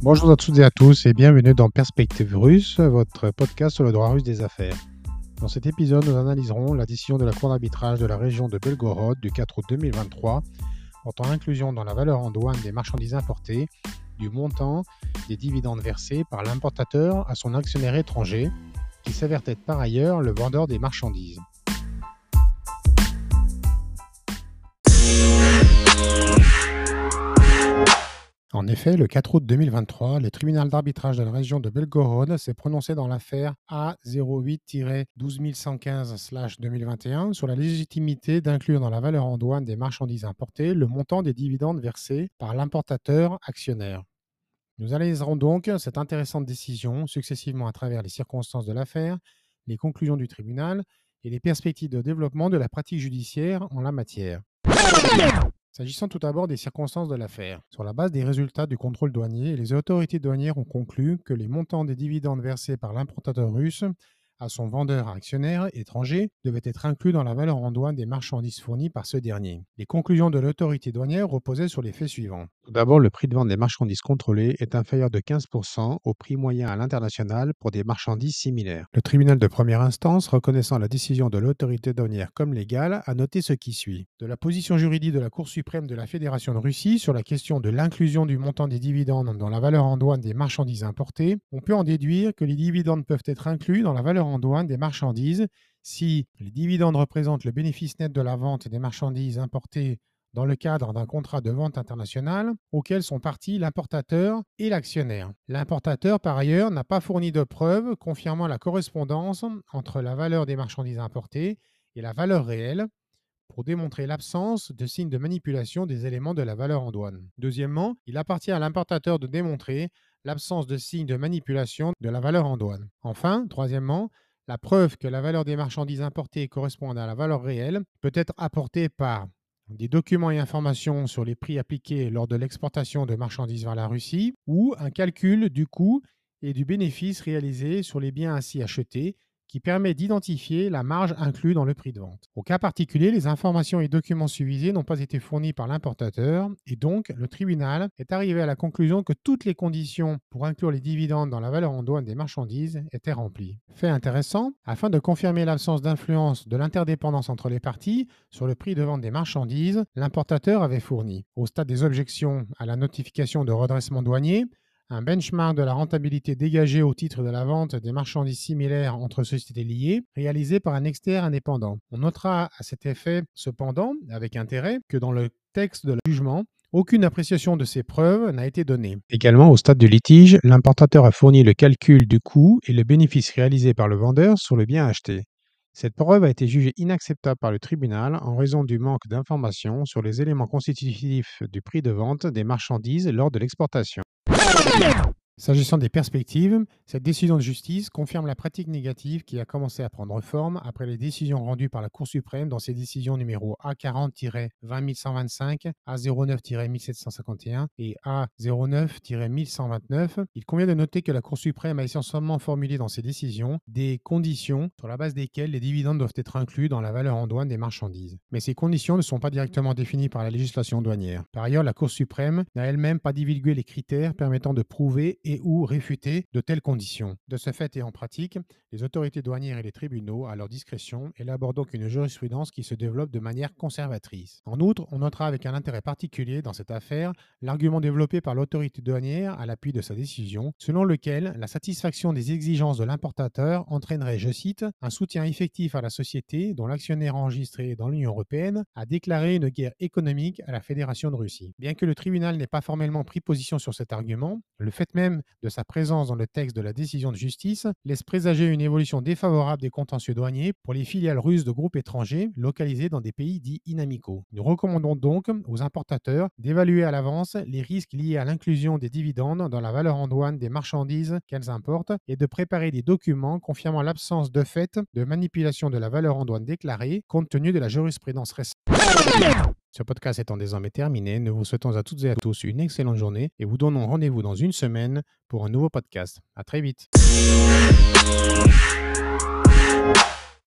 Bonjour à toutes et à tous et bienvenue dans Perspective Russe, votre podcast sur le droit russe des affaires. Dans cet épisode, nous analyserons la décision de la Cour d'arbitrage de la région de Belgorod du 4 août 2023 portant inclusion dans la valeur en douane des marchandises importées du montant des dividendes versés par l'importateur à son actionnaire étranger, qui s'avère être par ailleurs le vendeur des marchandises. En effet, le 4 août 2023, le tribunal d'arbitrage de la région de Belgorod s'est prononcé dans l'affaire A08-12115-2021 sur la légitimité d'inclure dans la valeur en douane des marchandises importées le montant des dividendes versés par l'importateur actionnaire. Nous analyserons donc cette intéressante décision successivement à travers les circonstances de l'affaire, les conclusions du tribunal et les perspectives de développement de la pratique judiciaire en la matière. S'agissant tout d'abord des circonstances de l'affaire, sur la base des résultats du contrôle douanier, les autorités douanières ont conclu que les montants des dividendes versés par l'importateur russe à son vendeur actionnaire étranger devait être inclus dans la valeur en douane des marchandises fournies par ce dernier. Les conclusions de l'autorité douanière reposaient sur les faits suivants. D'abord, le prix de vente des marchandises contrôlées est inférieur de 15% au prix moyen à l'international pour des marchandises similaires. Le tribunal de première instance, reconnaissant la décision de l'autorité douanière comme légale, a noté ce qui suit. De la position juridique de la Cour suprême de la Fédération de Russie sur la question de l'inclusion du montant des dividendes dans la valeur en douane des marchandises importées, on peut en déduire que les dividendes peuvent être inclus dans la valeur en douane des marchandises si les dividendes représentent le bénéfice net de la vente des marchandises importées dans le cadre d'un contrat de vente international auquel sont partis l'importateur et l'actionnaire. L'importateur, par ailleurs, n'a pas fourni de preuves confirmant la correspondance entre la valeur des marchandises importées et la valeur réelle pour démontrer l'absence de signes de manipulation des éléments de la valeur en douane. Deuxièmement, il appartient à l'importateur de démontrer l'absence de signes de manipulation de la valeur en douane. Enfin, troisièmement, la preuve que la valeur des marchandises importées correspond à la valeur réelle peut être apportée par des documents et informations sur les prix appliqués lors de l'exportation de marchandises vers la Russie ou un calcul du coût et du bénéfice réalisé sur les biens ainsi achetés qui permet d'identifier la marge inclue dans le prix de vente. Au cas particulier, les informations et documents suivisés n'ont pas été fournis par l'importateur et donc le tribunal est arrivé à la conclusion que toutes les conditions pour inclure les dividendes dans la valeur en douane des marchandises étaient remplies. Fait intéressant, afin de confirmer l'absence d'influence de l'interdépendance entre les parties sur le prix de vente des marchandises, l'importateur avait fourni, au stade des objections à la notification de redressement douanier, un benchmark de la rentabilité dégagée au titre de la vente des marchandises similaires entre sociétés liées, réalisé par un expert indépendant. On notera à cet effet, cependant, avec intérêt, que dans le texte de jugement, aucune appréciation de ces preuves n'a été donnée. Également, au stade du litige, l'importateur a fourni le calcul du coût et le bénéfice réalisé par le vendeur sur le bien acheté. Cette preuve a été jugée inacceptable par le tribunal en raison du manque d'informations sur les éléments constitutifs du prix de vente des marchandises lors de l'exportation. S'agissant des perspectives, cette décision de justice confirme la pratique négative qui a commencé à prendre forme après les décisions rendues par la Cour suprême dans ses décisions numéro A40-20125, A09-1751 et A09-1129. Il convient de noter que la Cour suprême a essentiellement formulé dans ses décisions des conditions sur la base desquelles les dividendes doivent être inclus dans la valeur en douane des marchandises. Mais ces conditions ne sont pas directement définies par la législation douanière. Par ailleurs, la Cour suprême n'a elle-même pas divulgué les critères permettant de prouver et ou réfuter de telles conditions. De ce fait et en pratique, les autorités douanières et les tribunaux, à leur discrétion, élaborent donc une jurisprudence qui se développe de manière conservatrice. En outre, on notera avec un intérêt particulier dans cette affaire l'argument développé par l'autorité douanière à l'appui de sa décision, selon lequel la satisfaction des exigences de l'importateur entraînerait, je cite, un soutien effectif à la société dont l'actionnaire enregistré dans l'Union européenne a déclaré une guerre économique à la Fédération de Russie. Bien que le tribunal n'ait pas formellement pris position sur cet argument, le fait de sa présence dans le texte de la décision de justice laisse présager une évolution défavorable des contentieux douaniers pour les filiales russes de groupes étrangers localisés dans des pays dits inamicaux. Nous recommandons donc aux importateurs d'évaluer à l'avance les risques liés à l'inclusion des dividendes dans la valeur en douane des marchandises qu'elles importent et de préparer des documents confirmant l'absence de fait de manipulation de la valeur en douane déclarée compte tenu de la jurisprudence récente. Ce podcast étant désormais terminé, nous vous souhaitons à toutes et à tous une excellente journée et vous donnons rendez-vous dans une semaine pour un nouveau podcast. À très vite.